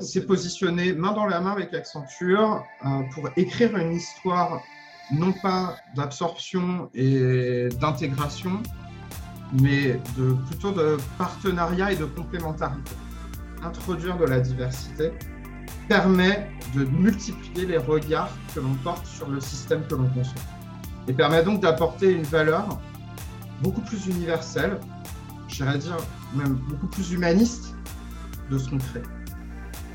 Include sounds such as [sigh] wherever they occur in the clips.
s'est positionné main dans la main avec Accenture pour écrire une histoire non pas d'absorption et d'intégration, mais de, plutôt de partenariat et de complémentarité. Introduire de la diversité permet de multiplier les regards que l'on porte sur le système que l'on conçoit et permet donc d'apporter une valeur beaucoup plus universelle, j'irais dire même beaucoup plus humaniste de ce qu'on crée.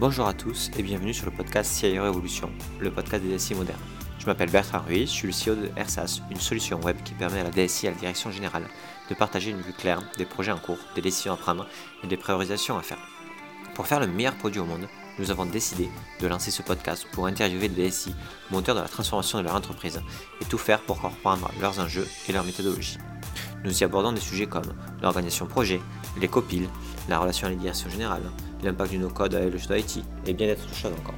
Bonjour à tous et bienvenue sur le podcast CIO Révolution, le podcast des DSI modernes. Je m'appelle Bertrand Ruiz, je suis le CEO de RSAS, une solution web qui permet à la DSI et à la direction générale de partager une vue claire des projets en cours, des décisions à prendre et des priorisations à faire. Pour faire le meilleur produit au monde, nous avons décidé de lancer ce podcast pour interviewer les DSI, moteurs de la transformation de leur entreprise, et tout faire pour comprendre leurs enjeux et leurs méthodologies. Nous y abordons des sujets comme l'organisation projet, les copiles, la relation à la direction générale, l'impact du no-code avec le jeu d'IT et bien d'autres choses encore.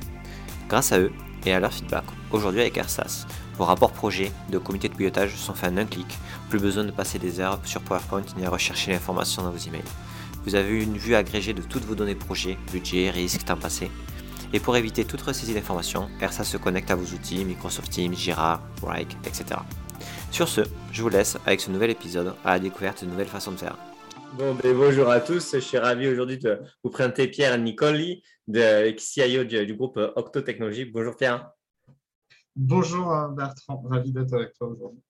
Grâce à eux et à leur feedback, aujourd'hui avec AirSAS, vos rapports projets de comité de pilotage sont faits en un clic, plus besoin de passer des heures sur PowerPoint ni à rechercher l'information dans vos emails. Vous avez une vue agrégée de toutes vos données projets, budget, risque, temps passé. Et pour éviter toute ressaisie d'informations, AirSAS se connecte à vos outils Microsoft Teams, Jira, Wrike, etc. Sur ce, je vous laisse avec ce nouvel épisode à la découverte de nouvelles façons de faire. Bon, ben, bonjour à tous. Je suis ravi aujourd'hui de vous présenter Pierre Nicoli, de CIO du, groupe Octo Technologies. Bonjour Pierre. Bonjour Bertrand, ravi d'être avec toi aujourd'hui.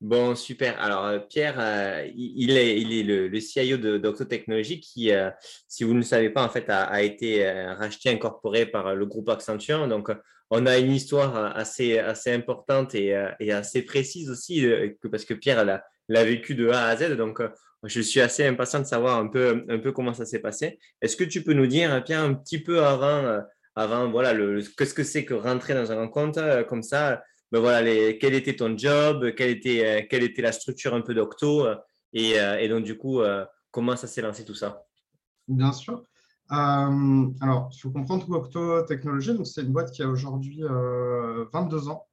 Bon, super. Alors, euh, Pierre, euh, il, est, il est le, le CIO d'Octo Technologies qui, euh, si vous ne le savez pas, en fait, a, été racheté, incorporé par le groupe Accenture. Donc, on a une histoire assez, assez importante et, assez précise aussi, parce que Pierre l'a vécu de A à Z. Donc, je suis assez impatient de savoir un peu, un peu comment ça s'est passé. Est-ce que tu peux nous dire, Pierre, un petit peu avant, avant voilà, qu'est-ce que c'est que rentrer dans un rencontre comme ça ben voilà, quel était ton job, quelle était, euh, quelle était la structure un peu d'Octo euh, et, euh, donc du coup, comment ça s'est lancé tout ça? Bien sûr. alors, il faut comprendre qu'Octo Technologies, c'est une boîte qui a aujourd'hui 22 ans,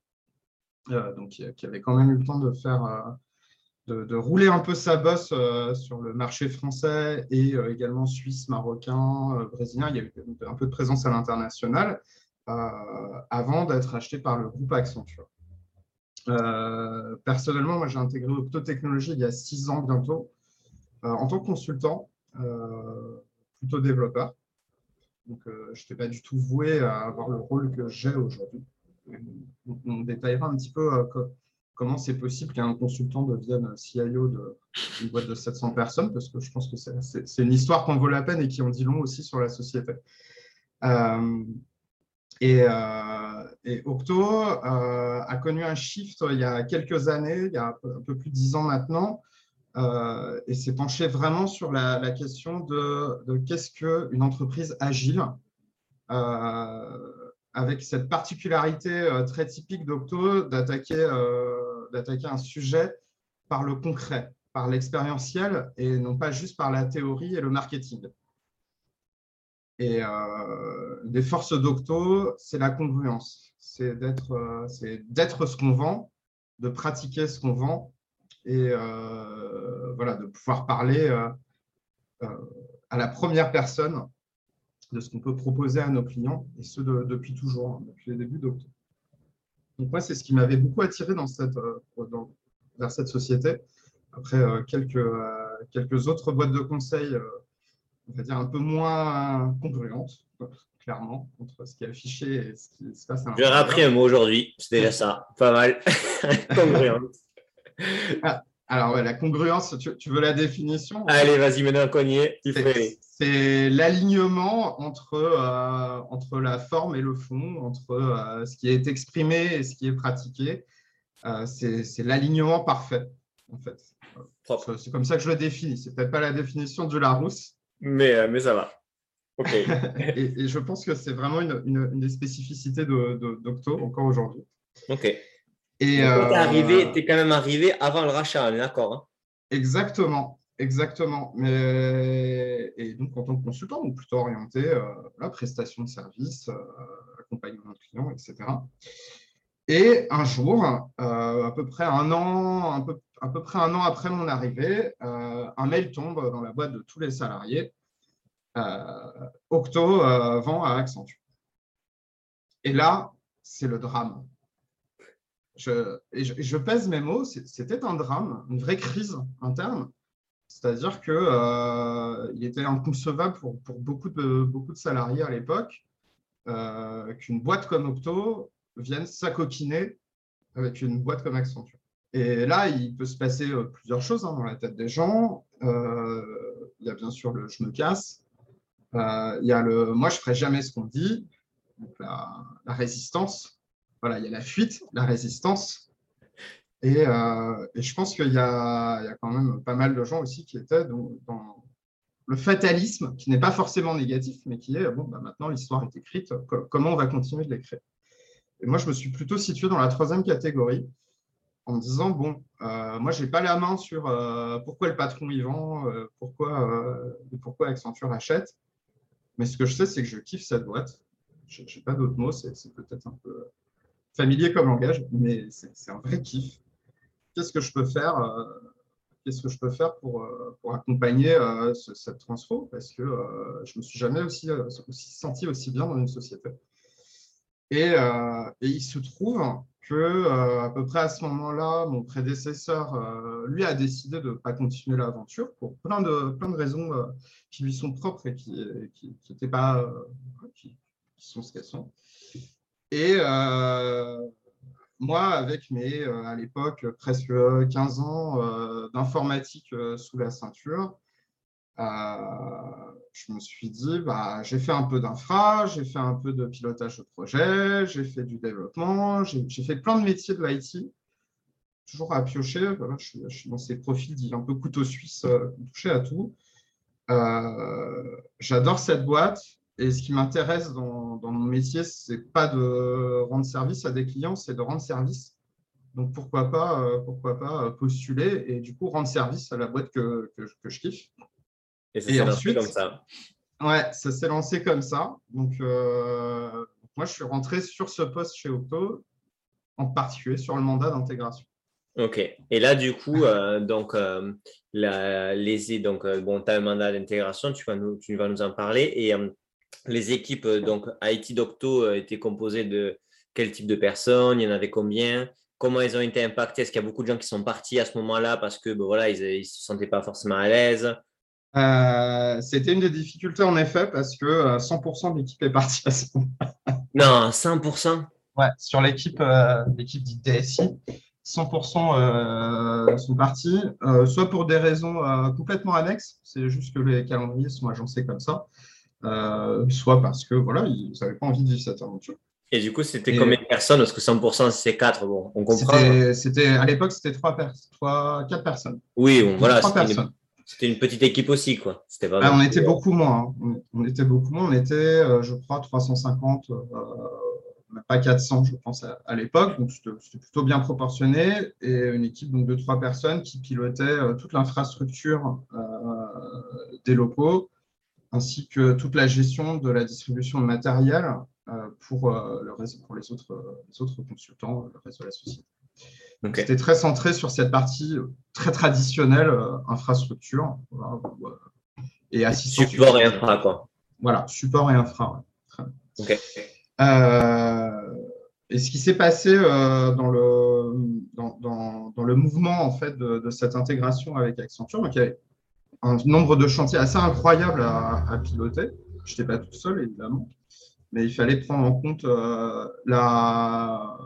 donc qui, avait quand même eu le temps de faire, de, rouler un peu sa bosse sur le marché français et également suisse, marocain, brésilien. Il y a eu un peu de présence à l'international. Euh, avant d'être acheté par le groupe Accenture. Euh, personnellement, moi, j'ai intégré Octotechnologie il y a six ans bientôt euh, en tant que consultant, plutôt développeur. Donc, je n'étais pas du tout voué à avoir le rôle que j'ai aujourd'hui. On, détaillera un petit peu comment c'est possible qu'un consultant devienne CIO d'une boîte de 700 personnes, parce que je pense que c'est une histoire qu'on vaut la peine et qui en dit long aussi sur la société. Euh, et, Octo euh, a connu un shift il y a quelques années, il y a un peu, plus de dix ans maintenant, euh, et s'est penché vraiment sur la, question de, qu'est-ce qu'une entreprise agile, avec cette particularité très typique d'Octo d'attaquer un sujet par le concret, par l'expérientiel, et non pas juste par la théorie et le marketing. Et euh, des forces d'octo, c'est la congruence. C'est d'être euh, ce qu'on vend, de pratiquer ce qu'on vend et euh, voilà, de pouvoir parler à la première personne de ce qu'on peut proposer à nos clients, et ce depuis toujours, hein, depuis les débuts d'Octo. Donc moi, c'est ce qui m'avait beaucoup attiré dans cette, vers cette société. Après quelques, quelques autres boîtes de conseil on va dire, un peu moins congruente, clairement, entre ce qui est affiché et ce qui se passe J'ai appris un mot aujourd'hui, c'est déjà ça, pas mal. [laughs] congruente. Ah, alors, la congruence, tu, veux la définition Allez, vas-y, mets un cogné. C'est l'alignement entre, euh, entre la forme et le fond, entre euh, ce qui est exprimé et ce qui est pratiqué. Euh, c'est l'alignement parfait, en fait. C'est comme ça que je le définis. C'est peut-être pas la définition de Larousse, mais, mais ça va. OK. [laughs] et, je pense que c'est vraiment une, une, des spécificités d'Octo de, encore aujourd'hui. OK. Et euh, tu es, es quand même arrivé avant le rachat, on est d'accord hein Exactement. Exactement. Mais, et donc, en tant que consultant, donc plutôt orienté euh, la prestation de service, euh, accompagnement de clients, etc. Et un jour, à peu près un an, un peu, à peu près un an après mon arrivée, euh, un mail tombe dans la boîte de tous les salariés Octo vend à Accenture. Et là, c'est le drame. Je, je, pèse mes mots, c'était un drame, une vraie crise interne. C'est-à-dire qu'il euh, était inconcevable pour, beaucoup, de, salariés à l'époque euh, qu'une boîte comme Octo vienne s'acoquiner avec une boîte comme Accenture. Et là, il peut se passer euh, plusieurs choses hein, dans la tête des gens. il y a bien sûr le je me casse. il y a le moi, je ne ferai jamais ce qu'on dit. La, résistance. Voilà, il y a la fuite, la résistance. Et, je pense qu'il y, y, a quand même pas mal de gens aussi qui étaient dans, le fatalisme, qui n'est pas forcément négatif, mais qui est, bon, bah, maintenant l'histoire est écrite, comment on va continuer de l'écrire? Et moi, je me suis plutôt situé dans la troisième catégorie, en me disant, bon, euh, moi, je n'ai pas la main sur euh, pourquoi le patron y vend, euh, pourquoi, pourquoi Accenture achète, mais ce que je sais, c'est que je kiffe cette boîte. Je n'ai pas d'autres mots, c'est peut-être un peu familier comme langage, mais c'est un vrai kiff. Qu'est-ce que je peux faire qu'est-ce que je peux faire pour, euh, pour accompagner euh, cette transfo? Parce que euh, je ne me suis jamais aussi, senti aussi bien dans une société. Et, il se trouve que à peu près à ce moment-là, mon prédécesseur, lui, a décidé de ne pas continuer l'aventure pour plein de, plein de raisons qui lui sont propres et qui n'étaient pas, qui, sont ce qu'elles sont. Et moi, avec mes, euh, à l'époque, presque 15 ans euh, d'informatique euh, sous la ceinture, je me suis dit, bah, j'ai fait un peu d'infra, j'ai fait un peu de pilotage de projet, j'ai fait du développement, j'ai fait plein de métiers de l'IT, toujours à piocher. je, suis, dans ces profils dits un peu couteau suisse, touché à tout. J'adore cette boîte. Et ce qui m'intéresse dans, mon métier, ce n'est pas de rendre service à des clients, c'est de rendre service. Donc, pourquoi pas, euh, pourquoi pas postuler et du coup rendre service à la boîte que, que, je kiffe. Et ça s'est lancé comme ça. Ouais, ça s'est lancé comme ça. Donc, euh, moi, je suis rentré sur ce poste chez Octo, en particulier sur le mandat d'intégration. Ok. Et là, du coup, euh, donc, la, les, donc bon, tu as un mandat d'intégration, tu, vas nous, tu vas nous en parler. Et les équipes euh, donc IT Docto euh, étaient composées de quel type de personnes? Il y en avait combien? Comment ils ont été impactés Est-ce qu'il y a beaucoup de gens qui sont partis à ce moment-là parce que ben voilà, ils ne se sentaient pas forcément à l'aise? Euh, C'était une des difficultés en effet parce que 100% de l'équipe est partie à ce moment-là. [laughs] Non, 100% Ouais, sur l'équipe l'équipe dite DSI, 100% sont partis, soit pour des raisons complètement annexes, c'est juste que les calendriers sont agencés comme ça, euh, soit parce que voilà, ils n'avaient pas envie de vivre cette aventure. Et du coup, c'était combien de personnes? Parce que 100%, c'est 4. Bon, on comprend. C'était, à l'époque, c'était 3, 3 4 personnes. Oui, bon, voilà. C'était une, petite équipe aussi, quoi. C'était ah, on était beaucoup moins. Hein. On, était beaucoup moins. On était, euh, je crois, 350, euh, pas 400, je pense, à, l'époque. Donc, c'était plutôt bien proportionné. Et une équipe donc, de 3 personnes qui pilotait toute l'infrastructure des locaux ainsi que toute la gestion de la distribution de matériel euh, pour, euh, le réseau, pour les, autres, autres consultants, le reste de la société. Donc, C'était très centré sur cette partie très traditionnelle, euh, infrastructure et assistance. Support et infra, quoi. Voilà, support et infra. et ce qui s'est passé dans, le, dans, dans, le mouvement en fait, de, de, cette intégration avec Accenture, donc il y avait un nombre de chantiers assez incroyable à, piloter. Je n'étais pas tout seul, évidemment, mais il fallait prendre en compte euh, la...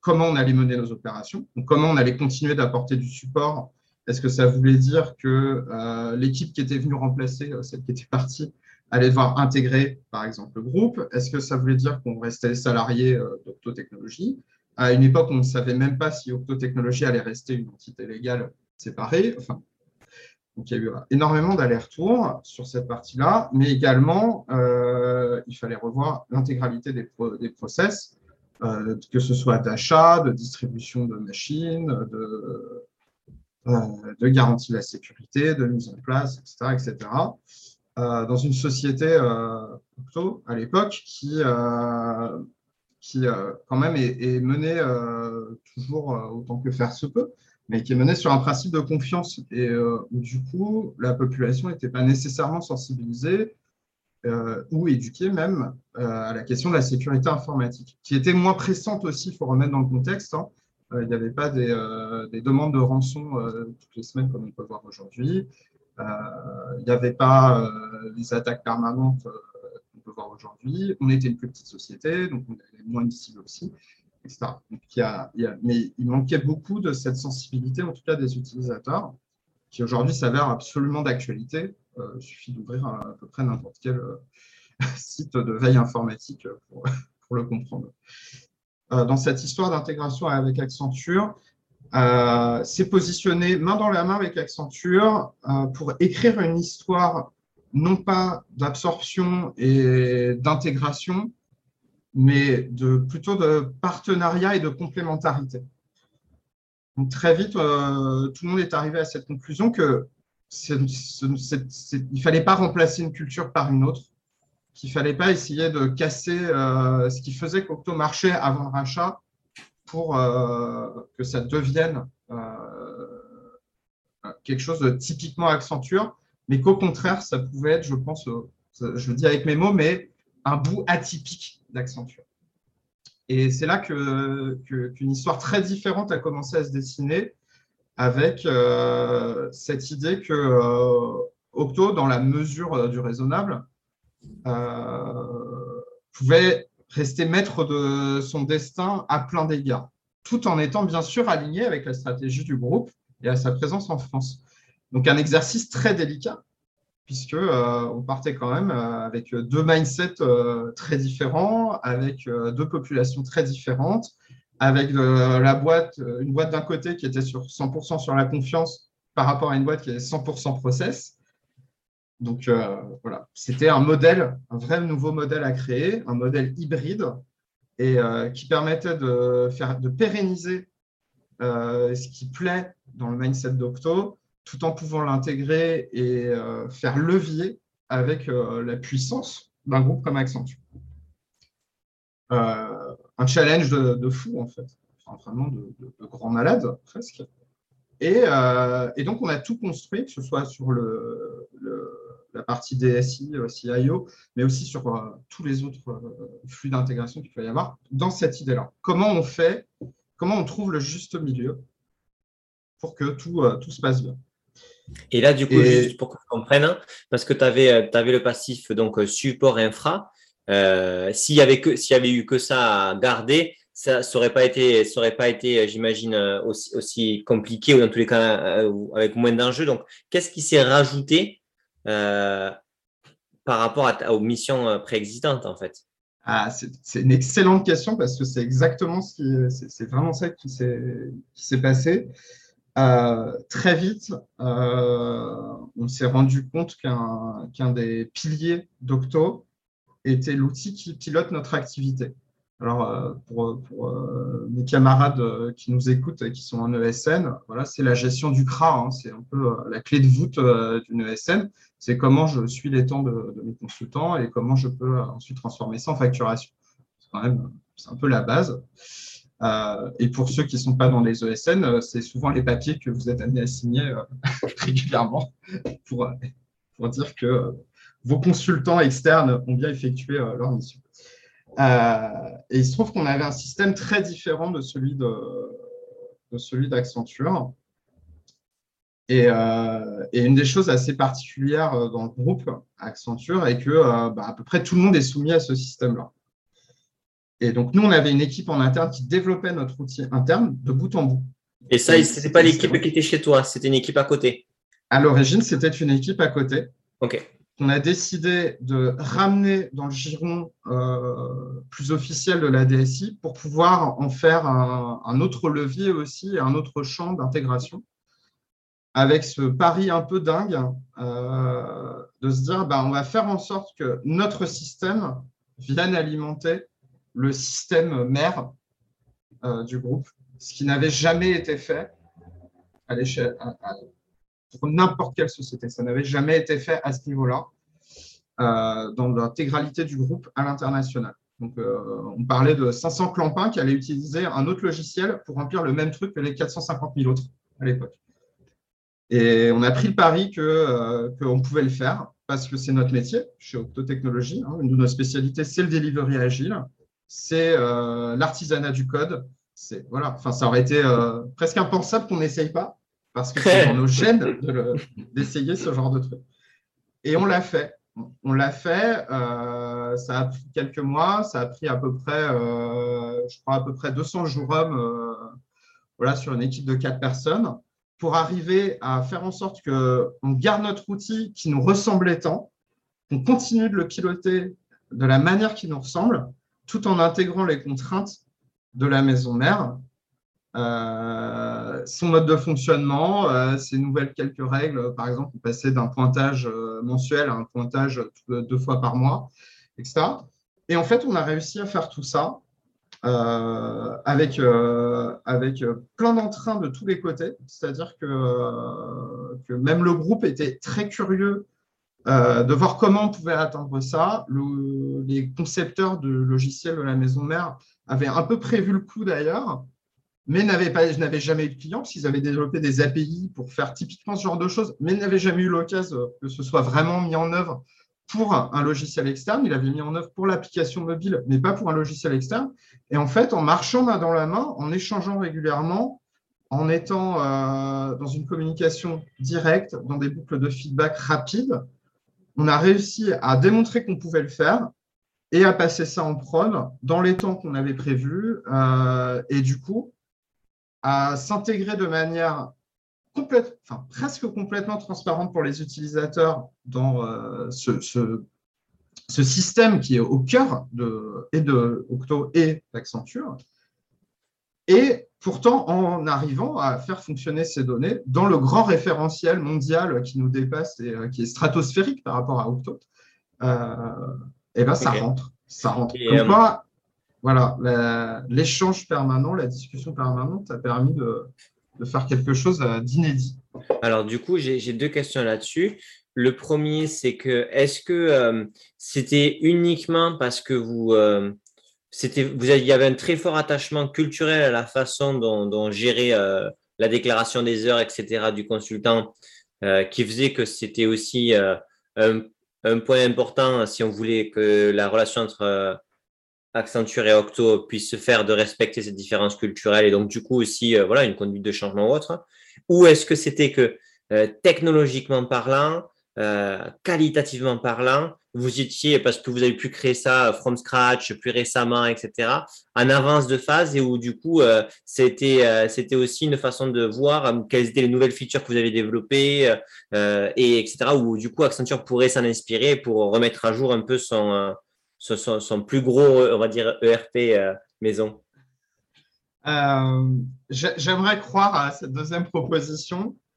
comment on allait mener nos opérations, comment on allait continuer d'apporter du support. Est-ce que ça voulait dire que euh, l'équipe qui était venue remplacer euh, celle qui était partie allait devoir intégrer, par exemple, le groupe? Est-ce que ça voulait dire qu'on restait salarié d'Octotechnologie À une époque, on ne savait même pas si Octotechnologie allait rester une entité légale séparée. Donc, il y a eu énormément d'allers-retours sur cette partie-là, mais également, euh, il fallait revoir l'intégralité des, process, euh, que ce soit d'achat, de distribution de machines, de, euh, garantie de la sécurité, de mise en place, etc. etc. dans une société Octo, à l'époque qui, qui quand même est menée toujours autant que faire se peut, mais qui est menée sur un principe de confiance et euh, où du coup la population n'était pas nécessairement sensibilisée ou éduquer même à la question de la sécurité informatique, qui était moins pressante aussi, il faut remettre dans le contexte. Hein. il n'y avait pas des, des, demandes de rançon toutes les semaines comme on peut voir aujourd'hui. il n'y avait pas les attaques permanentes qu'on peut voir aujourd'hui. On était une plus petite société, donc on avait moins de cibles aussi mais il manquait beaucoup de cette sensibilité, en tout cas des utilisateurs, qui aujourd'hui s'avère absolument d'actualité. Euh, il suffit d'ouvrir à, peu près n'importe quel euh, [laughs] site de veille informatique [laughs] pour, le comprendre. Euh, dans cette histoire d'intégration avec Accenture, c'est positionné main dans la main avec Accenture pour écrire une histoire non pas d'absorption et d'intégration, mais de, plutôt de partenariat et de complémentarité. Donc, très vite, euh, tout le monde est arrivé à cette conclusion que il ne fallait pas remplacer une culture par une autre, qu'il ne fallait pas essayer de casser euh, ce qui faisait qu'Octo marchait avant le rachat pour euh, que ça devienne quelque chose de typiquement Accenture, mais qu'au contraire, ça pouvait être, je pense, je le dis avec mes mots, mais un bout atypique d'Accenture. Et c'est là qu'une que, histoire très différente a commencé à se dessiner avec euh, cette idée que euh, Octo, dans la mesure euh, du raisonnable, pouvait rester maître de son destin à plein d'égards, tout en étant bien sûr aligné avec la stratégie du groupe et à sa présence en France. Donc un exercice très délicat puisque euh, on partait quand même euh, avec deux mindsets euh, très différents, avec deux populations très différentes, avec la boîte, une boîte d'un côté qui était sur 100% sur la confiance par rapport à une boîte qui est 100% process. Donc voilà, c'était un modèle, un vrai nouveau modèle à créer, un modèle hybride et qui permettait de, faire, de pérenniser ce qui plaît dans le mindset d'Octo, tout en pouvant l'intégrer et euh, faire levier avec euh, la puissance d'un groupe comme Accenture. Euh, un challenge de, fou, en fait, vraiment de, grand malade, presque. Et, donc, on a tout construit, que ce soit sur la partie DSI, CIO, mais aussi sur tous les autres flux d'intégration qu'il peut y avoir, dans cette idée-là. Comment on fait, comment on trouve le juste milieu pour que tout se passe bien? Et là, du coup, juste pour que je comprenne, hein, parce que tu avais, euh, avais, le passif donc euh, support infra, euh, s'il y avait y avait eu que ça à garder, ça n'aurait pas été, pas été, j'imagine, aussi, aussi, compliqué ou dans tous les cas avec moins d'enjeux. Donc, qu'est-ce qui s'est rajouté par rapport aux missions préexistantes en fait? Ah, c'est une excellente question parce que c'est exactement ce qui, c'est vraiment ça qui s'est passé. Euh, très vite, euh, on s'est rendu compte qu'un des piliers d'Octo était l'outil qui pilote notre activité. Alors, euh, pour, mes camarades qui nous écoutent et qui sont en ESN, voilà, c'est la gestion du CRA. Hein. c'est un peu la clé de voûte d'une ESN. C'est comment je suis les temps de, de, mes consultants et comment je peux ensuite transformer ça en facturation. C'est un peu la base. Euh, et pour ceux qui ne sont pas dans les ESN, euh, c'est souvent les papiers que vous êtes amenés à signer euh, [laughs] régulièrement pour, dire que vos consultants externes ont bien effectué leur mission. et il se trouve qu'on avait un système très différent de celui de, d'Accenture. Et, et, une des choses assez particulières dans le groupe Accenture est que bah, à peu près tout le monde est soumis à ce système-là. Et donc, nous, on avait une équipe en interne qui développait notre outil interne de bout en bout. Et ça, ce n'était pas l'équipe qui était chez toi, c'était une équipe à côté À l'origine, c'était une équipe à côté. OK. On a décidé de ramener dans le giron euh, plus officiel de la DSI pour pouvoir en faire un, autre levier aussi, un autre champ d'intégration. Avec ce pari un peu dingue euh, de se dire, bah, on va faire en sorte que notre système vienne alimenter le système mère euh, du groupe, ce qui n'avait jamais été fait à l'échelle pour n'importe quelle société. Ça n'avait jamais été fait à ce niveau-là euh, dans l'intégralité du groupe à l'international. Donc, euh, on parlait de 500 clampins qui allaient utiliser un autre logiciel pour remplir le même truc que les 450 000 autres à l'époque. Et on a pris le pari qu'on pouvait le faire parce que c'est notre métier chez Octotechnologie. Hein. Une de nos spécialités, c'est le delivery agile, c'est euh, l'artisanat du code. Voilà, enfin, ça aurait été euh, presque impensable qu'on n'essaye pas, parce que c'est [laughs] dans nos gènes d'essayer ce genre de truc. Et on l'a fait. On l'a fait. Euh, ça a pris quelques mois. Ça a pris à peu près, je crois, à peu près 200 jours hommes voilà, sur une équipe de quatre personnes pour arriver à faire en sorte qu'on garde notre outil qui nous ressemblait tant, qu'on continue de le piloter de la manière qui nous ressemble, tout en intégrant les contraintes de la maison mère, euh, son mode de fonctionnement, euh, ses nouvelles quelques règles, par exemple, passer d'un pointage euh, mensuel à un pointage deux fois par mois, etc. Et en fait, on a réussi à faire tout ça avec, avec plein d'entrain de tous les côtés. C'est-à-dire que, même le groupe était très curieux de voir comment on pouvait atteindre ça. les concepteurs de logiciels de la maison mère avaient un peu prévu le coup d'ailleurs, mais n'avaient jamais eu de clients parce qu'ils avaient développé des API pour faire typiquement ce genre de choses, mais n'avaient jamais eu l'occasion que ce soit vraiment mis en œuvre pour un logiciel externe, il avait mis en œuvre pour l'application mobile, mais pas pour un logiciel externe. Et en fait, en marchant main dans la main, en échangeant régulièrement, en étant euh, dans une communication directe, dans des boucles de feedback rapides, on a réussi à démontrer qu'on pouvait le faire et à passer ça en prod dans les temps qu'on avait prévus euh, et du coup à s'intégrer de manière presque complètement transparente pour les utilisateurs dans euh, ce, ce, système qui est au cœur de, et de Octo et d'Accenture. Et pourtant, en arrivant à faire fonctionner ces données dans le grand référentiel mondial qui nous dépasse et euh, qui est stratosphérique par rapport à Octo, euh, eh ben, ça rentre. Ça rentre. voilà, l'échange permanent, la discussion permanente a permis de, de faire quelque chose euh, d'inédit. Alors, du coup, j'ai deux questions là-dessus. Le premier, c'est que est-ce que euh, c'était uniquement parce que vous, euh, c'était, vous il y avait un très fort attachement culturel à la façon dont, dont gérer la déclaration des heures, etc., du consultant, qui faisait que c'était aussi un, un, point important si on voulait que la relation entre Accenture et Octo puissent se faire de respecter ces différences culturelles et donc du coup aussi euh, voilà une conduite de changement ou autre Ou est-ce que c'était que euh, technologiquement parlant, euh, qualitativement parlant, vous étiez, parce que vous avez pu créer ça from scratch plus récemment, etc., en avance de phase et où du coup, c'était c'était aussi une façon de voir quelles étaient les nouvelles features que vous avez développées, et etc., où du coup, Accenture pourrait s'en inspirer pour remettre à jour un peu son, son, plus gros, on va dire, ERP euh, maison euh, J'aimerais croire à cette deuxième proposition. [laughs]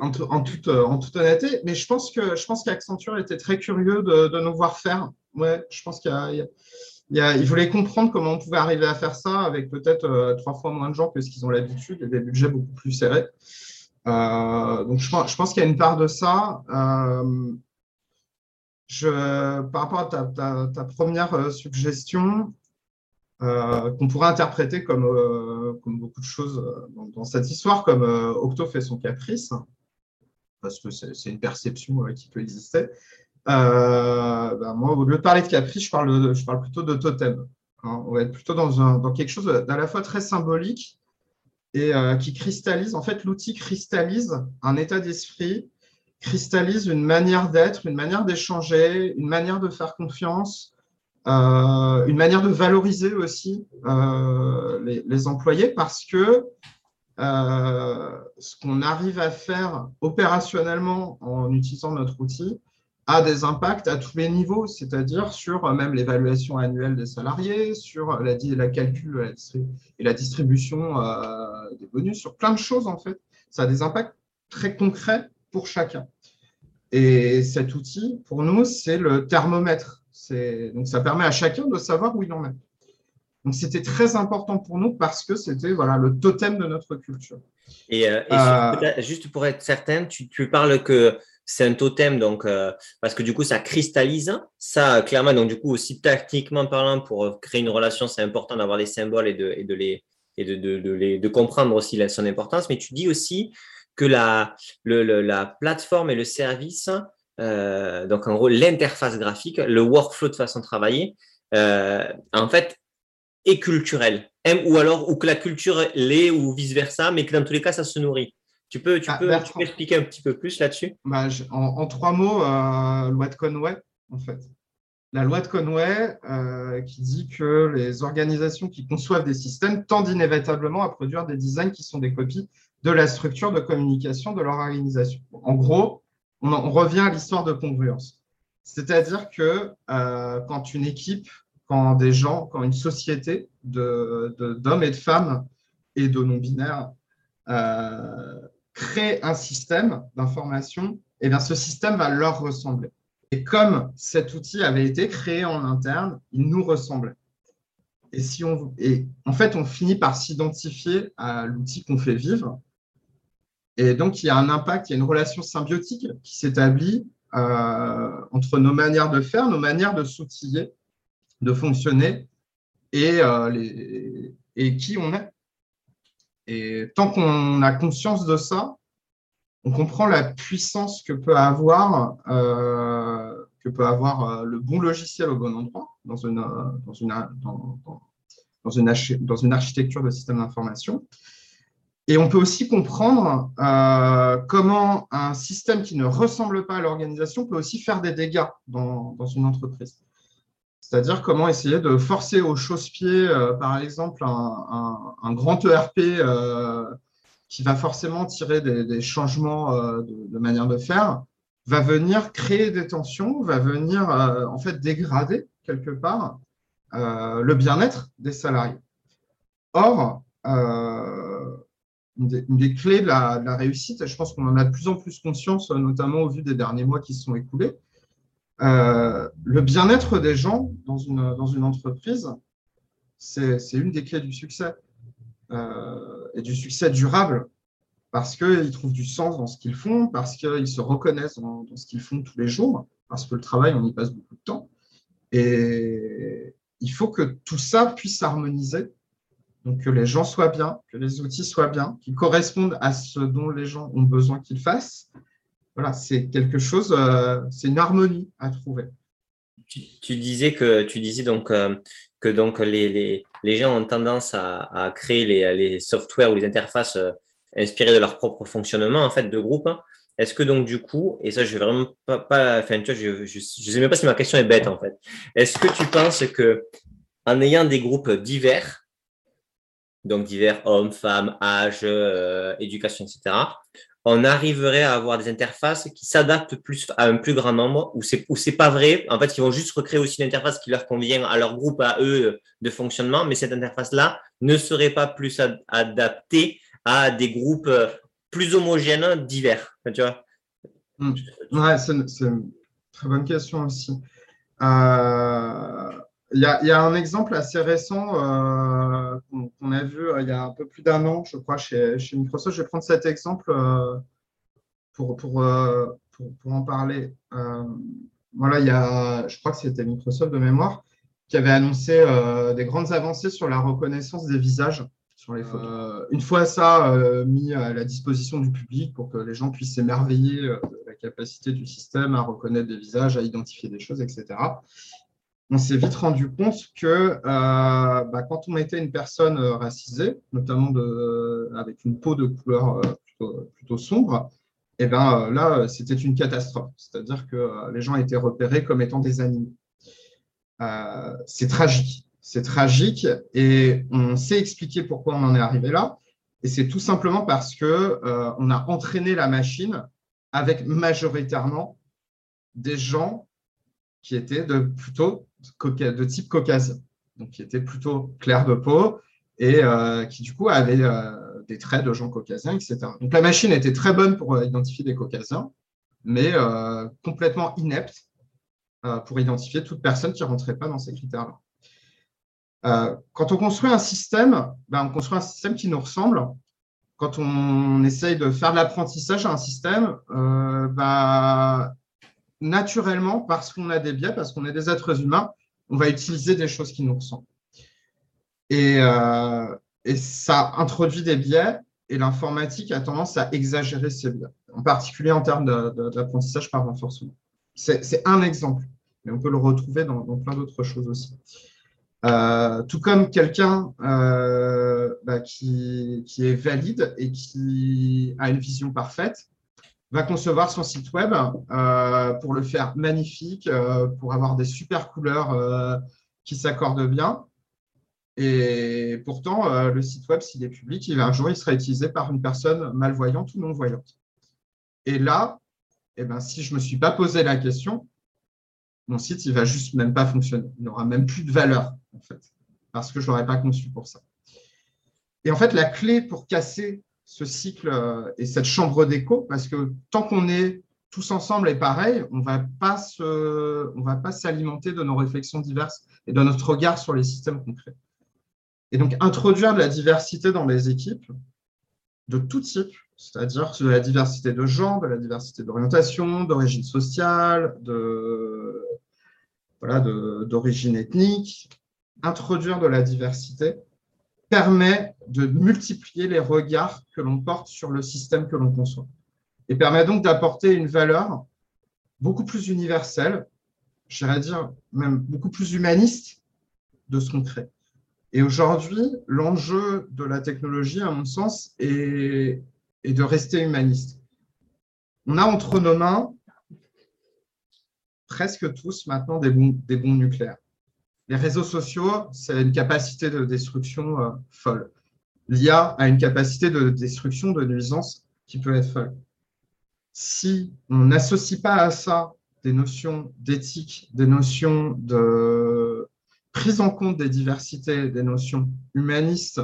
Euh, en, toute, honnêteté, mais je pense que je qu'Accenture était très curieux de, nous voir faire. Ouais, je pense qu'il il voulait comprendre comment on pouvait arriver à faire ça avec peut-être trois fois moins de gens que ce qu'ils ont l'habitude et des budgets beaucoup plus serrés. donc je, pense qu'il y a une part de ça par rapport à ta, première euh, suggestion, euh, qu'on pourrait interpréter euh, comme, beaucoup de choses dans, cette histoire, comme Octo fait son caprice, parce que c'est une perception qui peut exister. Ben, moi, au lieu de parler de caprice, je parle, je parle plutôt de totem. Hein. on va être plutôt dans, quelque chose d'à la fois très symbolique et qui cristallise. En fait, l'outil cristallise un état d'esprit cristallise une manière d'être, une manière d'échanger, une manière de faire confiance, euh, une manière de valoriser aussi euh, les, employés parce que euh, ce qu'on arrive à faire opérationnellement en utilisant notre outil a des impacts à tous les niveaux, c'est-à-dire sur même l'évaluation annuelle des salariés, sur la, la calcul et la distribution des bonus, sur plein de choses en fait. Ça a des impacts très concrets pour chacun. Et cet outil, pour nous, c'est le thermomètre. Donc, ça permet à chacun de savoir où il en est. Donc, c'était très important pour nous parce que c'était voilà, le totem de notre culture. Et, euh, euh, juste pour être certain, tu, tu parles que c'est un totem, donc, euh, parce que du coup, ça cristallise. Ça, clairement, donc du coup, aussi tactiquement parlant, pour créer une relation, c'est important d'avoir les symboles et de, et de les, et de, de, de, les, de comprendre aussi son importance. Mais tu dis aussi que la, la plateforme et le service, donc en gros l'interface graphique, le workflow de façon de travailler, en fait, est culturel. Ou alors, ou que la culture l'est, ou vice-versa, mais que dans tous les cas, ça se nourrit. Tu peux, tu, ah, peux, tu peux expliquer un petit peu plus là-dessus? Bah, en, trois mots, euh, loi de Conway, en fait. La loi de Conway euh, qui dit que les organisations qui conçoivent des systèmes tendent inévitablement à produire des designs qui sont des copies de la structure de communication de leur organisation. En gros, on, revient à l'histoire de congruence. C'est-à-dire que euh, quand une équipe, quand des gens, quand une société d'hommes de, et de femmes et de non-binaires euh, crée un système d'information, et eh bien ce système va leur ressembler. Et comme cet outil avait été créé en interne, il nous ressemblait. Et, si on, et en fait, on finit par s'identifier à l'outil qu'on fait vivre. Et donc, il y a un impact, il y a une relation symbiotique qui s'établit euh, entre nos manières de faire, nos manières de s'outiller, de fonctionner et, euh, et qui on est. Et tant qu'on a conscience de ça, on comprend la puissance que peut avoir, euh, que peut avoir euh, le bon logiciel au bon endroit dans une, dans une, dans une, dans une architecture de système d'information. Et on peut aussi comprendre comment un système qui ne ressemble pas à l'organisation peut aussi faire des dégâts dans, dans une entreprise. C'est-à-dire comment essayer de forcer au chausse-pied, par exemple, un, grand ERP qui va forcément tirer des, changements euh, de, manière de faire, va venir créer des tensions, va venir euh, en fait dégrader quelque part euh, le bien-être des salariés. Or, une des, clés de la, réussite, et je pense qu'on en a de plus en plus conscience, notamment au vu des derniers mois qui se sont écoulés, le bien-être des gens dans une, dans une entreprise, c'est une des clés du succès. Euh, et du succès durable parce qu'ils trouvent du sens dans ce qu'ils font, parce qu'ils se reconnaissent dans, ce qu'ils font tous les jours, parce que le travail, on y passe beaucoup de temps. Et il faut que tout ça puisse s'harmoniser, donc que les gens soient bien, que les outils soient bien, qu'ils correspondent à ce dont les gens ont besoin qu'ils fassent. Voilà, c'est quelque chose, euh, c'est une harmonie à trouver. Tu, disais que tu disais donc euh, que donc les, les, gens ont tendance à, créer les, les softwares ou les interfaces euh, inspirées de leur propre fonctionnement en fait de groupe. Est-ce que donc du coup, et ça je vais vraiment pas, pas enfin, tu vois, je, je, sais même pas si ma question est bête en fait. Est-ce que tu penses que en ayant des groupes divers, donc divers hommes, femmes, âge, éducation, etc., on arriverait à avoir des interfaces qui s'adaptent plus à un plus grand nombre, ou c'est, ou c'est pas vrai. En fait, ils vont juste recréer aussi l'interface qui leur convient à leur groupe, à eux de fonctionnement, mais cette interface-là ne serait pas plus adaptée à des groupes euh, plus homogènes, divers. Tu vois? Hmm. ouais, c'est, une très bonne question aussi. Euh, il y, a, y, a, un exemple assez récent euh, qu'on a vu euh, il y a un peu plus d'un an, je crois, chez, chez, Microsoft. Je vais prendre cet exemple euh, pour, pour, pour, en parler. voilà, il y a, je crois que c'était Microsoft de mémoire qui avait annoncé des grandes avancées sur la reconnaissance des visages sur les photos. une fois ça mis à la disposition du public pour que les gens puissent s'émerveiller de la capacité du système à reconnaître des visages, à identifier des choses, etc on s'est vite rendu compte que euh, bah, quand on mettait une personne euh, racisée, notamment avec une peau de couleur euh, plutôt, sombre, eh ben, là, c'était une catastrophe. C'est-à-dire que les gens étaient repérés comme étant des animaux. c'est tragique. C'est tragique et on sait expliquer pourquoi on en est arrivé là. Et c'est tout simplement parce que on a entraîné la machine avec majoritairement des gens qui étaient de plutôt de type caucasien, donc qui était plutôt clair de peau et euh, qui du coup avait euh, des traits de gens caucasiens, etc. Donc la machine était très bonne pour euh, identifier des caucasiens, mais complètement inepte pour identifier toute personne qui ne rentrait pas dans ces critères-là. quand on construit un système, ben, on construit un système qui nous ressemble. Quand on essaye de faire de l'apprentissage à un système, ben, naturellement, parce qu'on a des biais, parce qu'on est des êtres humains, on va utiliser des choses qui nous ressemblent. Et, euh, ça introduit des biais et l'informatique a tendance à exagérer ces biais, en particulier en termes d'apprentissage par renforcement. C'est un exemple, mais on peut le retrouver dans, plein d'autres choses aussi. Euh, tout comme quelqu'un euh, bah, qui, qui, est valide et qui a une vision parfaite, va concevoir son site web euh, pour le faire magnifique, pour avoir des super couleurs qui s'accordent bien. Et pourtant, euh, le site web, s'il est public, il, un jour, il sera utilisé par une personne malvoyante ou non-voyante. Et là, eh ben, si je ne me suis pas posé la question, mon site, il va juste même pas fonctionner. Il n'aura même plus de valeur, en fait, parce que je ne l'aurais pas conçu pour ça. Et en fait, la clé pour casser ce cycle euh, et cette chambre d'écho, parce que tant qu'on est tous ensemble et pareil, on ne va pas s'alimenter de nos réflexions diverses et de notre regard sur les systèmes concrets. Et donc, introduire de la diversité dans les équipes de tout type, c'est-à-dire de la diversité de genre, de la diversité d'orientation, d'origine sociale, de, voilà, d'origine ethnique. Introduire de la diversité permet de multiplier les regards que l'on porte sur le système que l'on conçoit et permet donc d'apporter une valeur beaucoup plus universelle, j'irais dire même beaucoup plus humaniste de ce qu'on crée. Et aujourd'hui, l'enjeu de la technologie, à mon sens, est, de rester humaniste. On a entre nos mains presque tous maintenant des bombes, nucléaires. Les réseaux sociaux, c'est une capacité de destruction euh, folle. L'IA a une capacité de destruction de nuisance qui peut être folle. Si on n'associe pas à ça des notions d'éthique, des notions de prise en compte des diversités, des notions humanistes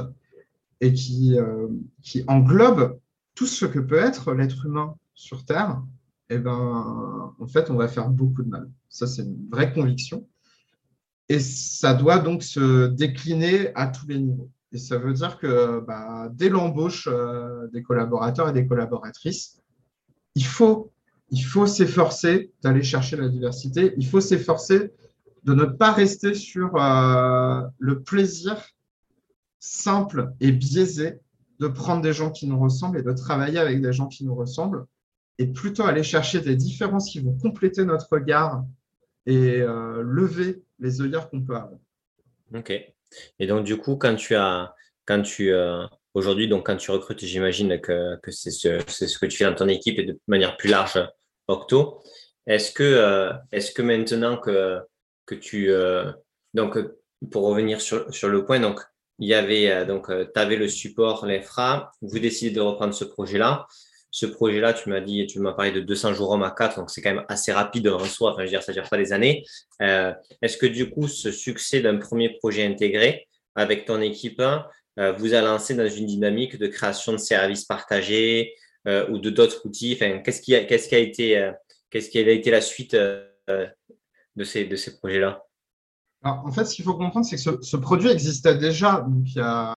et qui, euh, qui englobe tout ce que peut être l'être humain sur Terre, eh ben, en fait, on va faire beaucoup de mal. Ça, c'est une vraie conviction. Et ça doit donc se décliner à tous les niveaux. Et ça veut dire que bah, dès l'embauche euh, des collaborateurs et des collaboratrices, il faut, il faut s'efforcer d'aller chercher la diversité, il faut s'efforcer de ne pas rester sur euh, le plaisir simple et biaisé de prendre des gens qui nous ressemblent et de travailler avec des gens qui nous ressemblent, et plutôt aller chercher des différences qui vont compléter notre regard et euh, lever les œillères qu'on peut avoir. Ok. Et donc, du coup, quand tu as, quand tu, euh, aujourd'hui, donc quand tu recrutes, j'imagine que, que c'est ce, ce, que tu fais dans ton équipe et de manière plus large, Octo. Est-ce que, est-ce que maintenant que que tu. Euh, donc, pour revenir sur, sur, le point, donc, il y avait, euh, donc, euh, tu avais le support, l'infra, vous décidez de reprendre ce projet-là. Ce projet-là, tu m'as dit, tu m'as parlé de 200 jours hommes à 4, donc c'est quand même assez rapide en soi. Enfin, je veux dire, ça ne dure pas des années. Est-ce que du coup, ce succès d'un premier projet intégré avec ton équipe vous a lancé dans une dynamique de création de services partagés ou de d'autres outils? Enfin, Qu'est-ce qui, a, qu'est-ce qui, a été, qu'est-ce qui a été la suite de ces, de ces projets-là? En fait, ce qu'il faut comprendre, c'est que ce, produit existait déjà. Donc, il y, a,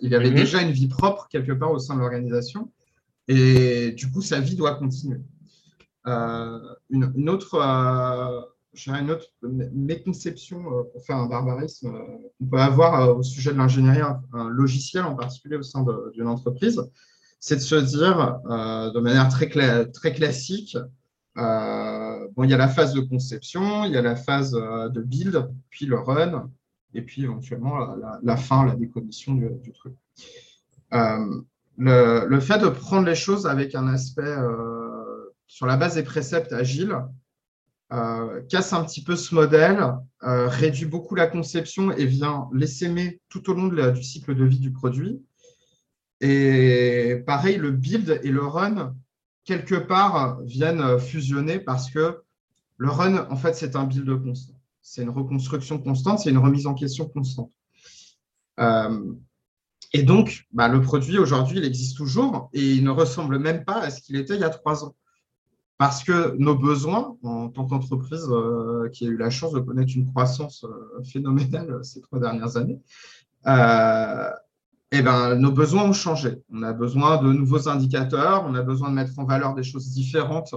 il y avait mhm. déjà une vie propre quelque part au sein de l'organisation. Et du coup, sa vie doit continuer. Euh, une, autre, euh, une autre méconception, euh, faire un barbarisme, qu'on peut avoir au sujet de l'ingénierie un logiciel, en particulier au sein d'une entreprise, c'est de se dire de manière très, très classique, euh, bon, il y a la phase de conception, il y a la phase euh, de build, puis le run, et puis éventuellement la, fin, la décommission du, truc. Euh, le, fait de prendre les choses avec un aspect sur la base des préceptes agiles casse un petit peu ce modèle, réduit beaucoup la conception et vient l'essaimer tout au long du cycle de vie du produit. Et pareil, le build et le run quelque part, viennent fusionner parce que le run, en fait, c'est un build constant. C'est une reconstruction constante, c'est une remise en question constante. Euh, et donc, bah, le produit, aujourd'hui, il existe toujours et il ne ressemble même pas à ce qu'il était il y a trois ans. Parce que nos besoins, en tant qu'entreprise euh, qui a eu la chance de connaître une croissance euh, phénoménale ces trois dernières années, eh ben, nos besoins ont changé. On a besoin de nouveaux indicateurs, on a besoin de mettre en valeur des choses différentes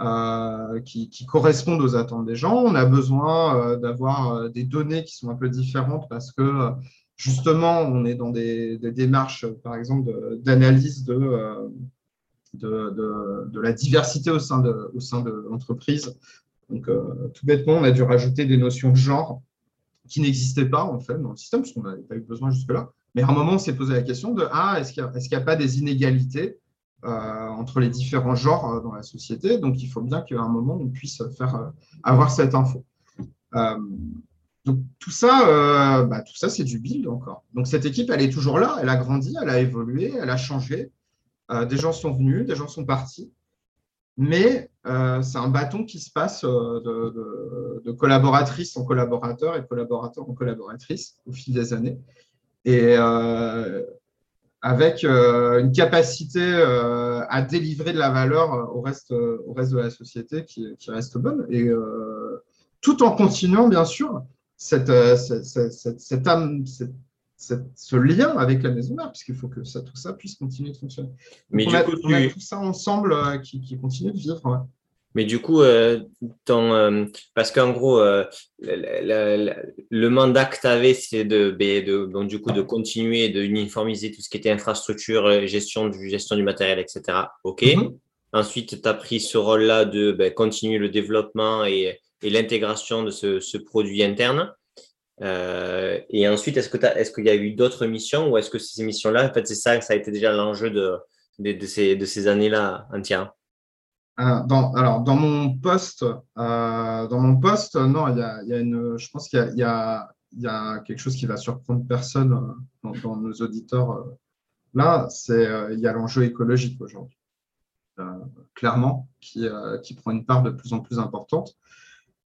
euh, qui, correspondent aux attentes des gens. On a besoin euh, d'avoir euh, des données qui sont un peu différentes parce que justement, on est dans des, démarches, par exemple, d'analyse de, de, la diversité au sein de, l'entreprise. Donc, tout bêtement, on a dû rajouter des notions de genre qui n'existaient pas, en fait, dans le système, parce qu'on n'avait pas eu besoin jusque-là. Mais à un moment, on s'est posé la question de ah, est-ce qu'il n'y a, pas des inégalités euh, entre les différents genres euh, dans la société? Donc, il faut bien qu'à un moment, on puisse faire euh, avoir cette info. Donc, tout ça, bah, tout ça, c'est du build encore. Donc, cette équipe, elle est toujours là, elle a grandi, elle a évolué, elle a changé. des gens sont venus, des gens sont partis. Mais c'est un bâton qui se passe de, de, collaboratrice en collaborateur et de collaborateur en collaboratrice au fil des années et euh, avec euh, une capacité euh, à délivrer de la valeur au reste, au reste de la société qui, reste bonne. Et tout en continuant, bien sûr, cette, cette, cette, âme, ce lien avec la maison mère, puisqu'il faut que ça, tout ça puisse continuer de fonctionner. Mais on, a, tout ça ensemble qui, qui, continue de vivre. Mais du coup, euh, euh, parce qu'en gros, euh, le, mandat que tu avais, c'est de, ben, de, du coup, de continuer, de uniformiser tout ce qui était infrastructure, gestion du, gestion du matériel, etc. OK. Mhm. Ensuite, tu as pris ce rôle-là de ben, continuer le développement et, l'intégration de ce, produit interne. et ensuite, est-ce qu'il est y a eu d'autres missions ou est-ce que ces missions-là, en fait, c'est ça, ça a été déjà l'enjeu de, ces, de ces années-là entières? Euh, dans, alors, dans mon poste, euh, dans mon poste, non, il y a, je pense qu'il y, y, y a, quelque chose qui va surprendre personne euh, dans, nos auditeurs. Là, c'est il y a l'enjeu écologique aujourd'hui, clairement, qui, qui, prend une part de plus en plus importante.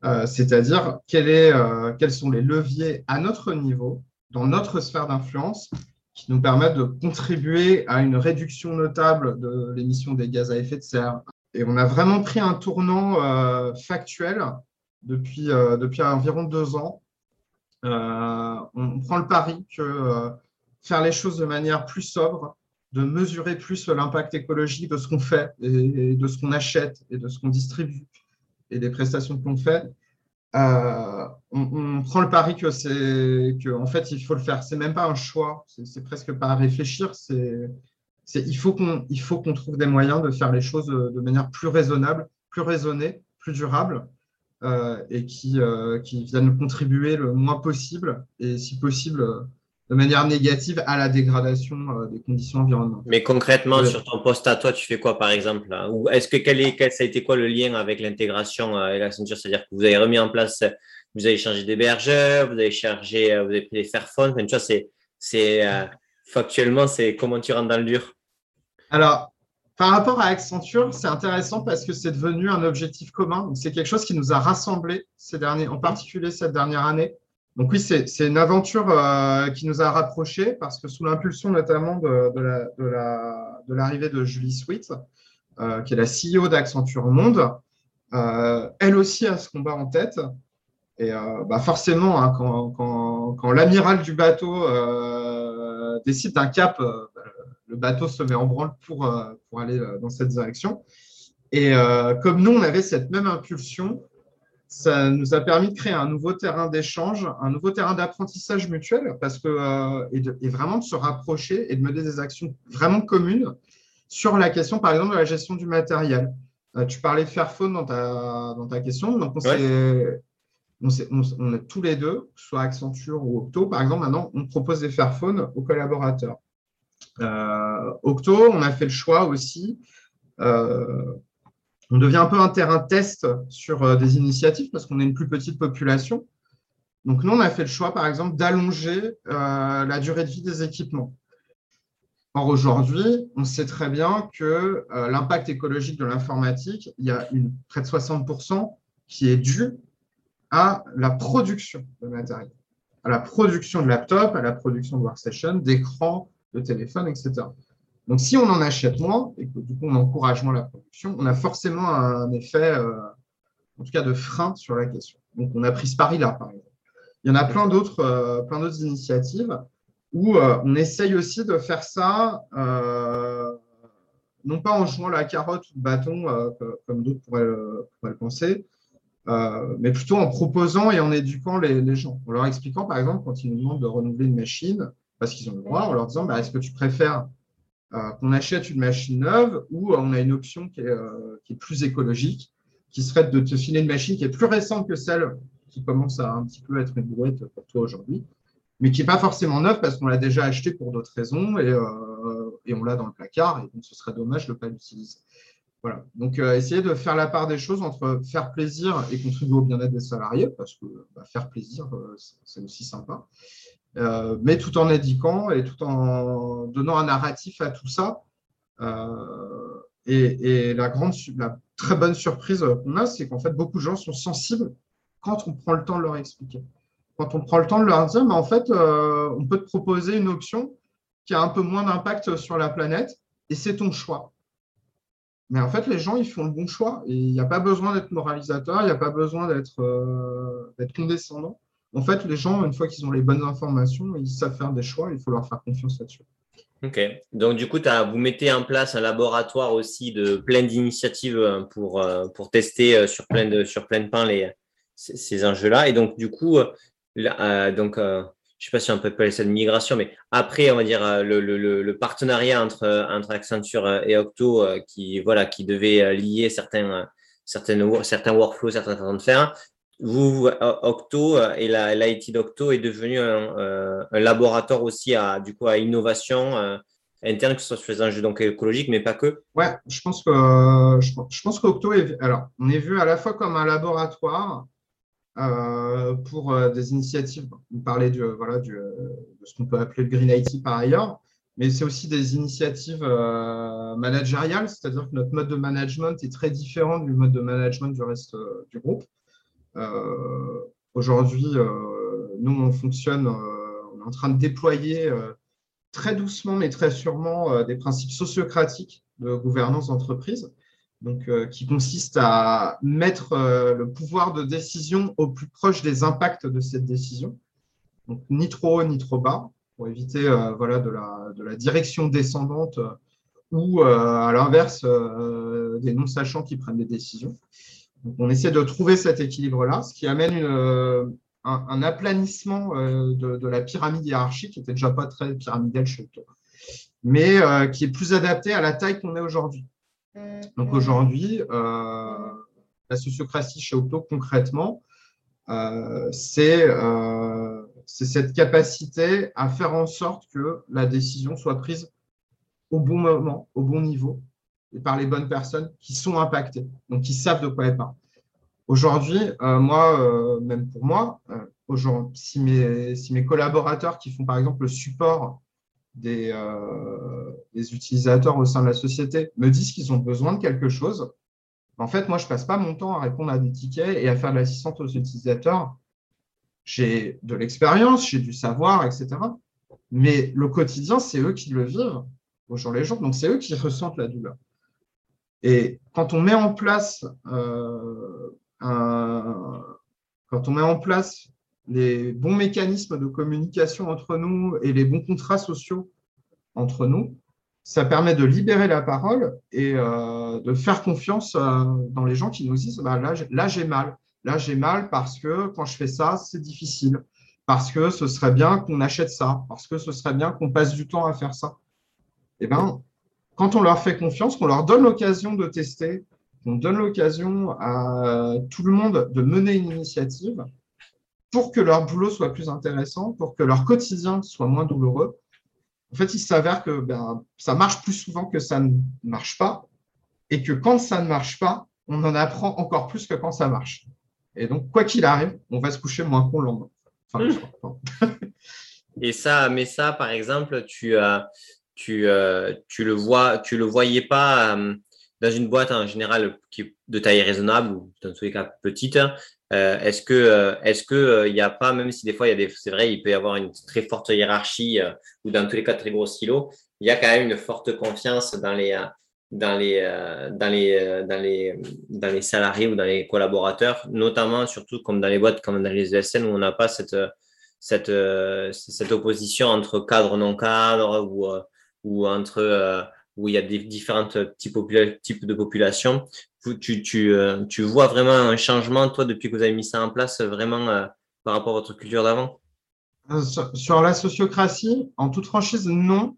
C'est-à-dire quel est, quels sont les leviers à notre niveau, dans notre sphère d'influence, qui nous permettent de contribuer à une réduction notable de l'émission des gaz à effet de serre, et on a vraiment pris un tournant euh, factuel depuis, euh, depuis environ deux ans. Euh, on prend le pari que faire les choses de manière plus sobre, de mesurer plus l'impact écologique de ce qu'on fait et, de ce qu'on achète et de ce qu'on distribue et des prestations qu'on fait, on, prend le pari que c'est que en fait il faut le faire. C'est même pas un choix, c'est presque pas à réfléchir, c'est il faut qu'on trouve des moyens de faire les choses de manière plus raisonnable, plus raisonnée, plus durable, euh, et qui, euh, qui viennent contribuer le moins possible, et si possible de manière négative, à la dégradation euh, des conditions environnementales. Mais concrètement, sur ton poste à toi, tu fais quoi par exemple Ou est-ce que quel est, quel, ça a été quoi le lien avec l'intégration et la ceinture C'est-à-dire que vous avez remis en place, vous avez changé d'hébergeur, vous avez chargé, vous avez pris les Fairphone, enfin, tu vois, c'est, c'est factuellement, c'est comment tu rentres dans le dur? Alors, par rapport à Accenture, c'est intéressant parce que c'est devenu un objectif commun. C'est quelque chose qui nous a rassemblés ces derniers, en particulier cette dernière année. Donc oui, c'est une aventure euh, qui nous a rapprochés parce que sous l'impulsion notamment de, l'arrivée de, Julie Sweet, euh, qui est la CEO d'Accenture Monde, euh, elle aussi a ce combat en tête. Et bah forcément, hein, quand l'amiral du bateau décide d'un cap le bateau se met en branle pour, pour aller dans cette direction. Et comme nous, on avait cette même impulsion, ça nous a permis de créer un nouveau terrain d'échange, un nouveau terrain d'apprentissage mutuel, parce que, et, vraiment de se rapprocher et de mener des actions vraiment communes sur la question, par exemple, de la gestion du matériel. tu parlais de Fairphone dans ta, dans ta question. Donc, on, on, on, a tous les deux, soit Accenture ou Octo, par exemple, maintenant, on propose des Fairphones aux collaborateurs. Euh, Octo, on a fait le choix aussi. Euh, on devient un peu un terrain test sur euh, des initiatives parce qu'on est une plus petite population. Donc, nous, on a fait le choix, par exemple, d'allonger la durée de vie des équipements. Or, aujourd'hui, on sait très bien que l'impact écologique de l'informatique, il y a près de 60% qui est dû à la production de matériel, à la production de laptops, à la production de workstation, d'écrans, de téléphone, etc. Donc, si on en achète moins et que du coup on encourage moins la production, on a forcément un effet, euh, en tout cas, de frein sur la question. Donc, on a pris ce pari-là, par exemple. Il y en a plein d'autres, euh, plein d'autres initiatives où euh, on essaye aussi de faire ça, non pas en jouant la carotte ou le bâton, comme d'autres pourraient, le penser, mais plutôt en proposant et en éduquant les, gens. En leur expliquant, par exemple, quand ils nous demandent de renouveler une machine, parce qu'ils ont le droit, en leur disant bah, est-ce que tu préfères qu'on achète une machine neuve ou on a une option qui est, plus écologique, qui serait de te filer une machine qui est plus récente que celle qui commence à un petit peu être une brouette pour toi aujourd'hui, mais qui n'est pas forcément neuve parce qu'on l'a déjà acheté pour d'autres raisons et, on l'a dans le placard, et donc ce serait dommage de ne pas l'utiliser. Voilà. Donc, euh, essayer de faire la part des choses entre faire plaisir et contribuer au bien-être des salariés, parce que bah, faire plaisir, euh, c'est aussi sympa, euh, mais tout en éduquant et tout en donnant un narratif à tout ça. Et, la, grande, la très bonne surprise qu'on a, c'est qu'en fait, beaucoup de gens sont sensibles quand on prend le temps de leur expliquer. Quand on prend le temps de leur dire, mais en fait, on peut te proposer une option qui a un peu moins d'impact sur la planète, et c'est ton choix. Mais en fait, les gens, ils font le bon choix. Il n'y a pas besoin d'être moralisateur, il n'y a pas besoin d'être euh, condescendant. En fait, les gens, une fois qu'ils ont les bonnes informations, ils savent faire des choix, il faut leur faire confiance là-dessus. Ok. Donc, du coup, vous mettez en place un laboratoire aussi de plein d'initiatives euh, pour, euh, pour tester sur plein de, sur plein de les, ces, enjeux-là. Et donc, du coup, donc, je ne sais pas si on peut appeler ça une migration, mais après, on va dire euh, le, partenariat entre, entre Accenture euh, et Octo euh, qui, voilà, qui devait lier certains, certaines, certains workflows, certains façons de faire. Vous, Octo et l'IT d'Octo est devenu un, laboratoire aussi à, du coup, à innovation interne, que ce soit sur les enjeux donc, écologiques, mais pas que. Ouais, je pense que je, qu'Octo est, alors, on est vu à la fois comme un laboratoire euh, pour euh, des initiatives. Vous parlez de, voilà, de ce qu'on peut appeler le Green IT par ailleurs, mais c'est aussi des initiatives euh, managériales, c'est-à-dire que notre mode de management est très différent du mode de management du reste du groupe. Aujourd'hui, nous, on fonctionne, on est en train de déployer très doucement mais très sûrement des principes sociocratiques de gouvernance d'entreprise donc, euh, qui consiste à mettre euh, le pouvoir de décision au plus proche des impacts de cette décision. Donc, ni trop haut ni trop bas, pour éviter euh, voilà, de la direction descendante ou, à l'inverse, des non-sachants qui prennent des décisions. Donc, on essaie de trouver cet équilibre-là, ce qui amène une, un, aplanissement de, de, la pyramide hiérarchique, qui n'était déjà pas très pyramidale chez toi, mais qui est plus adapté à la taille qu'on est aujourd'hui. Donc aujourd'hui, euh, la sociocratie chez Octo, concrètement, euh, euh, c'est cette capacité à faire en sorte que la décision soit prise au bon moment, au bon niveau, par les bonnes personnes qui sont impactées, donc qui savent de quoi elles parlent. Aujourd'hui, moi, même pour moi, si mes, si, mes, collaborateurs qui font par exemple le support euh, des, utilisateurs au sein de la société me disent qu'ils ont besoin de quelque chose, en fait, moi, je ne passe pas mon temps à répondre à des tickets et à faire de l'assistance aux utilisateurs. J'ai de l'expérience, j'ai du savoir, etc. Mais le quotidien, c'est eux qui le vivent au jour les jours. Donc, c'est eux qui ressentent la douleur. Et quand on met en place euh, quand on met en place les bons mécanismes de communication entre nous et les bons contrats sociaux entre nous, ça permet de libérer la parole et euh, de faire confiance euh, dans les gens qui nous disent bah, là, j'ai mal. Là, j'ai mal parce que quand je fais ça, c'est difficile. Parce que ce serait bien qu'on achète ça. Parce que ce serait bien qu'on passe du temps à faire ça. Eh bien, quand on leur fait confiance, qu'on leur donne l'occasion de tester, qu'on donne l'occasion à tout le monde de mener une initiative, pour que leur boulot soit plus intéressant, pour que leur quotidien soit moins douloureux, en fait, il s'avère que ben, ça marche plus souvent que ça ne marche pas, et que quand ça ne marche pas, on en apprend encore plus que quand ça marche. Et donc, quoi qu'il arrive, on va se coucher moins con le lendemain. et ça, mais ça, par exemple, tu, euh, tu, euh, tu le vois, tu le voyais pas euh, dans une boîte en général qui de taille raisonnable ou dans tous les cas petite. Euh, est-ce que euh, est-ce que il n'y a pas, même si des fois il y a des, c'est vrai, il peut y avoir une très forte hiérarchie ou dans tous les cas très gros silos, il y a quand même une forte confiance dans les dans les dans les dans les dans les salariés ou dans les collaborateurs, notamment surtout comme dans les boîtes comme dans les ESN où on n'a pas cette cette cette opposition entre cadre non cadre ou ou entre où il y a des différents types, types de populations. tu, tu, euh, tu, vois vraiment un changement, toi, depuis que vous avez mis ça en place, vraiment par rapport à votre culture d'avant? Sur, la sociocratie, en toute franchise, non.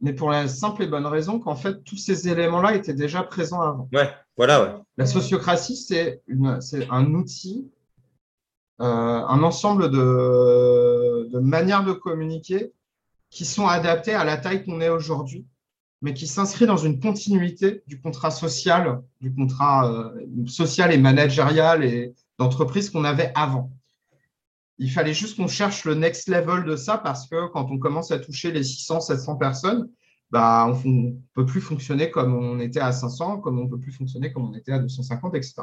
Mais pour la simple et bonne raison qu'en fait, tous ces éléments-là étaient déjà présents avant. Ouais, voilà, ouais. La sociocratie, c'est un outil, un ensemble de, de manières de communiquer qui sont adaptées à la taille qu'on est aujourd'hui, mais qui s'inscrit dans une continuité du contrat social, du contrat euh, social et managérial et d'entreprise qu'on avait avant. Il fallait juste qu'on cherche le next level de ça parce que quand on commence à toucher les 600, 700 personnes, bah, on ne peut plus fonctionner comme on était à 500, comme on ne peut plus fonctionner comme on était à 250, etc.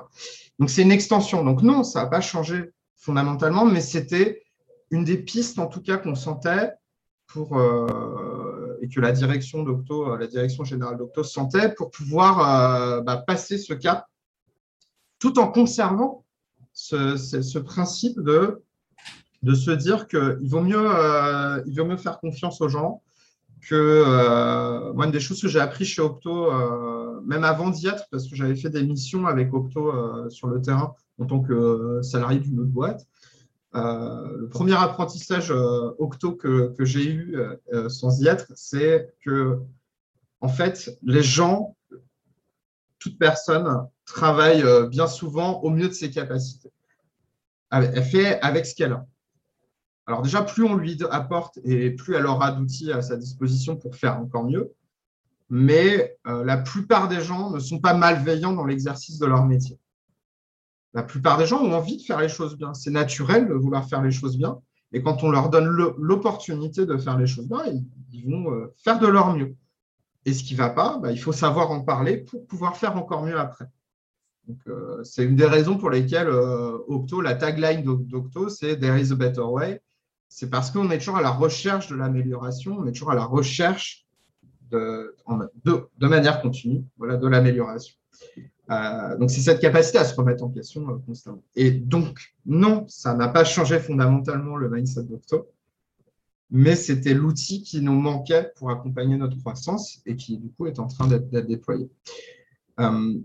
Donc, c'est une extension. Donc, non, ça n'a pas changé fondamentalement, mais c'était une des pistes, en tout cas, qu'on sentait euh, et que la direction d'Octo, la direction générale d'Octo sentait pour pouvoir euh, bah, passer ce cap tout en conservant ce, principe de, de se dire qu'il vaut, mieux, euh, vaut mieux faire confiance aux gens que moi, une des choses que j'ai appris chez Octo, même avant d'y être, parce que j'avais fait des missions avec Octo sur le terrain en tant que salarié d'une autre boîte, euh, le premier apprentissage euh, octo que, j'ai eu euh, sans y être, c'est que, en fait, les gens, toute personne, travaille bien souvent au mieux de ses capacités. Elle fait avec ce qu'elle a. Alors déjà, plus on lui apporte et plus elle aura d'outils à sa disposition pour faire encore mieux. Mais la plupart des gens ne sont pas malveillants dans l'exercice de leur métier. La plupart des gens ont envie de faire les choses bien. C'est naturel de vouloir faire les choses bien. Et quand on leur donne l'opportunité de faire les choses bien, ils, vont euh, faire de leur mieux. Et ce qui ne va pas, bah, il faut savoir en parler pour pouvoir faire encore mieux après. Euh, c'est une des raisons pour lesquelles euh, Octo, la tagline d'Octo, c'est There is a better way. C'est parce qu'on est toujours à la recherche de l'amélioration, on est toujours à la recherche de, manière continue de l'amélioration. Euh, donc, c'est cette capacité à se remettre en question euh, constamment. Et donc, non, ça n'a pas changé fondamentalement le mindset d'Octo, mais c'était l'outil qui nous manquait pour accompagner notre croissance et qui, du coup, est en train d'être déployé. Euh,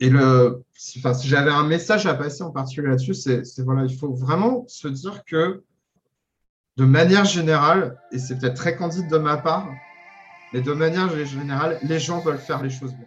et le, si j'avais un message à passer en particulier là-dessus, c'est voilà, il faut vraiment se dire que, de manière générale, et c'est peut-être très candide de ma part, mais de manière générale, les gens veulent faire les choses bien.